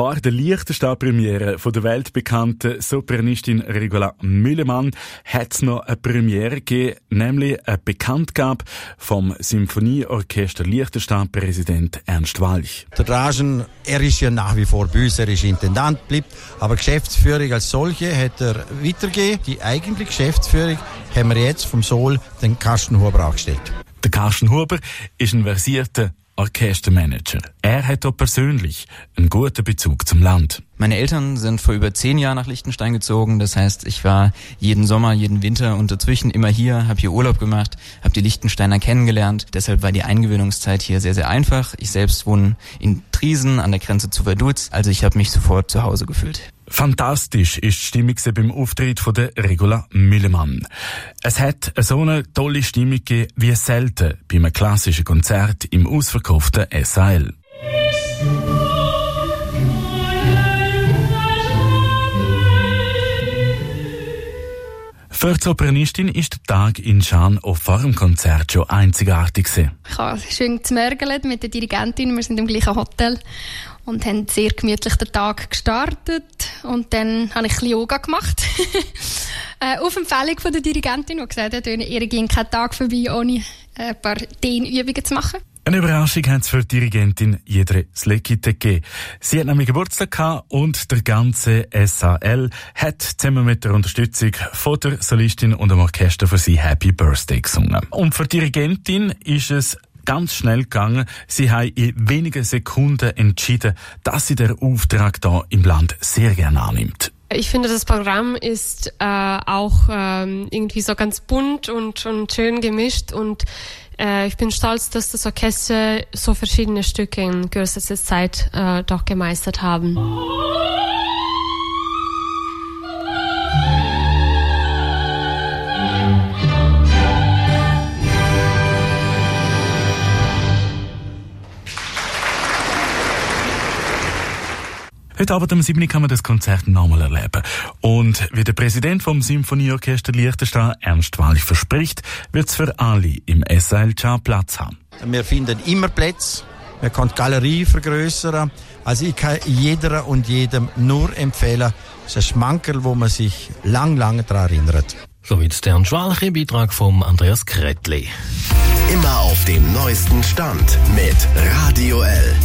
Vor der Liechtenstein-Premiere von der weltbekannten Sopranistin Regula Müllemann hat es noch eine Premiere gegeben, nämlich eine Bekanntgabe vom Symphonieorchester Liechtenstein-Präsident Ernst Walch. Der Dragen, er ist ja nach wie vor bei uns, er ist Intendant, bleibt, aber Geschäftsführung als solche hat er weitergegeben. Die eigentliche Geschäftsführung haben wir jetzt vom Sol den Carsten Huber angestellt. Der Carsten Huber ist ein versierter Orchestermanager. Er hat auch persönlich einen guten Bezug zum Land. Meine Eltern sind vor über zehn Jahren nach Liechtenstein gezogen. Das heißt, ich war jeden Sommer, jeden Winter und dazwischen immer hier, habe hier Urlaub gemacht, habe die Liechtensteiner kennengelernt. Deshalb war die Eingewöhnungszeit hier sehr, sehr einfach. Ich selbst wohne in Triesen an der Grenze zu Vaduz, also ich habe mich sofort zu Hause gefühlt. Fantastisch ist die Stimmung beim Auftritt von der Regula Müllemann. Es hat so eine tolle Stimmung wie selten bei einem klassischen Konzert im ausverkauften SAL. Für die Sopranistin ist der Tag in Schaan auf vor dem Konzert schon einzigartig. Ich habe schön gemörgelt mit der Dirigentin. Wir sind im gleichen Hotel und haben sehr gemütlich den Tag gestartet. Und dann habe ich ein bisschen Yoga gemacht. auf Empfehlung von der Dirigentin, die gesagt hat, ihr ging kein Tag vorbei, ohne ein paar Dehnübungen zu machen. Eine Überraschung hat es für die Dirigentin Jedre Slekite gegeben. Sie hat nämlich Geburtstag gehabt und der ganze SAL hat zusammen mit der Unterstützung von der Solistin und dem Orchester für sie Happy Birthday gesungen. Und für die Dirigentin ist es ganz schnell gegangen. Sie haben in wenigen Sekunden entschieden, dass sie den Auftrag da im Land sehr gerne annimmt. Ich finde, das Programm ist äh, auch ähm, irgendwie so ganz bunt und, und schön gemischt und äh, ich bin stolz, dass das Orchester so verschiedene Stücke in kürzester Zeit äh, doch gemeistert haben. Heute Abend um 7 Uhr kann man das Konzert nochmal erleben. Und wie der Präsident vom Symphonieorchester Liechtenstein, Ernst Walch, verspricht, wird es für alle im SLJ Platz haben. Wir finden immer Plätze. Man kann die Galerie vergrößern. Also ich kann jeder und jedem nur empfehlen, es ist ein Schmankerl, wo man sich lang, lang daran erinnert. So wie der Ernst Walch im Beitrag von Andreas Kretli. Immer auf dem neuesten Stand mit Radio L.